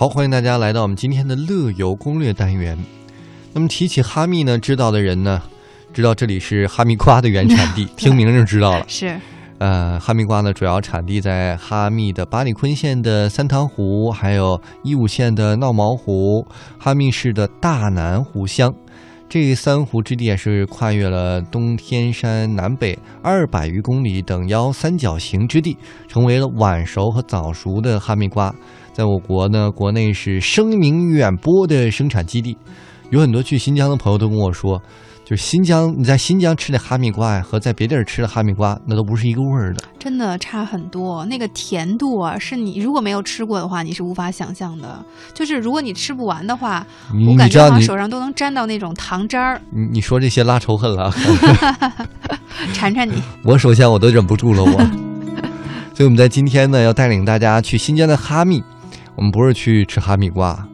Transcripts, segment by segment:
好，欢迎大家来到我们今天的乐游攻略单元。那么提起哈密呢，知道的人呢，知道这里是哈密瓜的原产地，听名就知道了。是，呃，哈密瓜呢，主要产地在哈密的巴里坤县的三塘湖，还有义乌县的闹毛湖，哈密市的大南湖乡。这三湖之地啊是跨越了东天山南北二百余公里等腰三角形之地，成为了晚熟和早熟的哈密瓜。在我国呢，国内是声名远播的生产基地。有很多去新疆的朋友都跟我说，就新疆你在新疆吃的哈密瓜呀，和在别地儿吃的哈密瓜那都不是一个味儿的，真的差很多。那个甜度啊，是你如果没有吃过的话，你是无法想象的。就是如果你吃不完的话，我感觉好像手上都能沾到那种糖渣儿。你你说这些拉仇恨了，馋馋你。我首先我都忍不住了，我。所以我们在今天呢，要带领大家去新疆的哈密。我们不是去吃哈密瓜，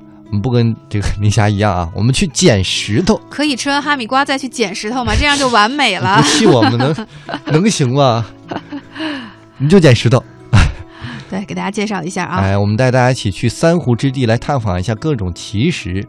不跟这个林霞一样啊，我们去捡石头。可以吃完哈密瓜再去捡石头吗？这样就完美了。不气我们能 能行吗？你就捡石头。对，给大家介绍一下啊。哎，我们带大家一起去三湖之地来探访一下各种奇石，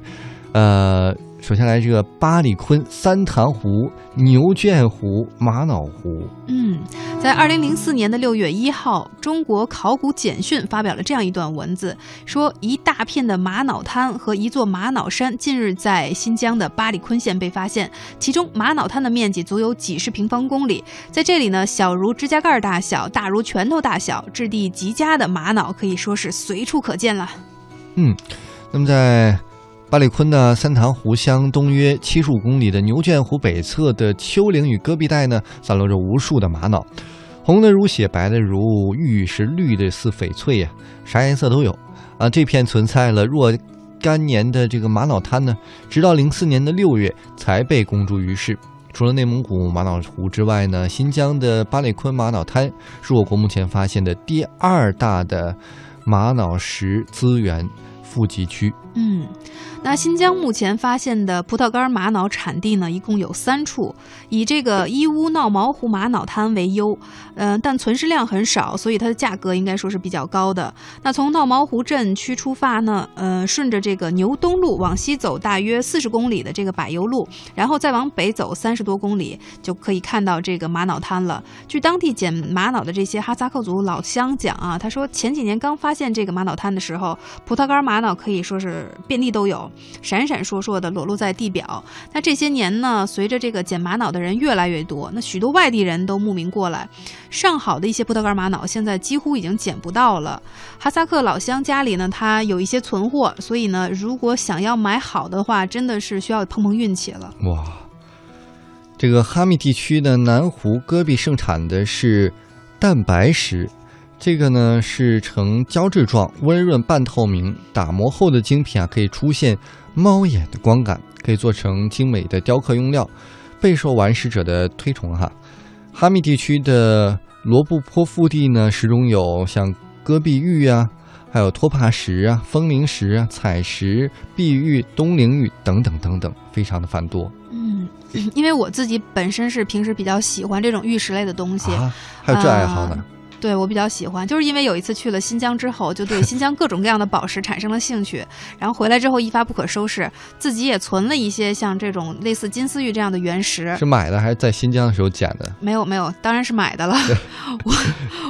呃。首先来这个八里坤三潭湖、牛圈湖、玛瑙湖。嗯，在二零零四年的六月一号，中国考古简讯发表了这样一段文字，说一大片的玛瑙滩和一座玛瑙山近日在新疆的巴里坤县被发现，其中玛瑙滩的面积足有几十平方公里，在这里呢，小如指甲盖大小，大如拳头大小，质地极佳的玛瑙可以说是随处可见了。嗯，那么在。巴里坤的三塘湖乡东约七十五公里的牛圈湖北侧的丘陵与戈壁带呢，散落着无数的玛瑙，红的如血，白的如玉是，绿的似翡翠呀，啥颜色都有啊！这片存在了若干年的这个玛瑙滩呢，直到零四年的六月才被公诸于世。除了内蒙古玛瑙湖之外呢，新疆的巴里坤玛瑙滩是我国目前发现的第二大的玛瑙石资源富集区。嗯。那新疆目前发现的葡萄干玛瑙产地呢，一共有三处，以这个义乌闹毛湖玛瑙滩为优，嗯，但存世量很少，所以它的价格应该说是比较高的。那从闹毛湖镇区出发呢，呃，顺着这个牛东路往西走大约四十公里的这个柏油路，然后再往北走三十多公里，就可以看到这个玛瑙滩了。据当地捡玛瑙的这些哈萨克族老乡讲啊，他说前几年刚发现这个玛瑙滩的时候，葡萄干玛玛瑙可以说是遍地都有。闪闪烁烁的裸露在地表。那这些年呢，随着这个捡玛瑙的人越来越多，那许多外地人都慕名过来。上好的一些葡萄干玛瑙现在几乎已经捡不到了。哈萨克老乡家里呢，他有一些存货，所以呢，如果想要买好的话，真的是需要碰碰运气了。哇，这个哈密地区的南湖戈壁盛产的是蛋白石。这个呢是呈胶质状，温润半透明，打磨后的精品啊，可以出现猫眼的光感，可以做成精美的雕刻用料，备受玩石者的推崇哈。哈密地区的罗布泊腹地呢，石中有像戈壁玉啊，还有托帕石啊、风铃石啊、彩石、碧玉、东陵玉等等等等，非常的繁多。嗯，因为我自己本身是平时比较喜欢这种玉石类的东西，还有这爱好呢。对我比较喜欢，就是因为有一次去了新疆之后，就对 新疆各种各样的宝石产生了兴趣，然后回来之后一发不可收拾，自己也存了一些像这种类似金丝玉这样的原石。是买的还是在新疆的时候捡的？没有没有，当然是买的了。我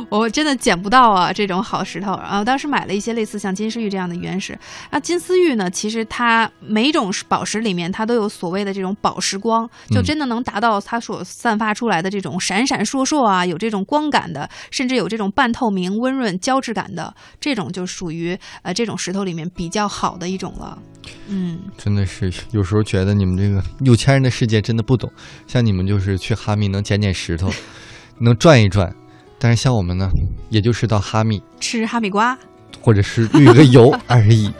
我真的捡不到啊这种好石头，然后当时买了一些类似像金丝玉这样的原石。那金丝玉呢，其实它每种宝石里面它都有所谓的这种宝石光，就真的能达到它所散发出来的这种闪闪烁烁啊，有这种光感的，甚至。有这种半透明、温润、胶质感的这种，就属于呃这种石头里面比较好的一种了。嗯，真的是有时候觉得你们这个有钱人的世界真的不懂。像你们就是去哈密能捡捡石头，能转一转，但是像我们呢，也就是到哈密吃哈密瓜，或者是旅个游 而已。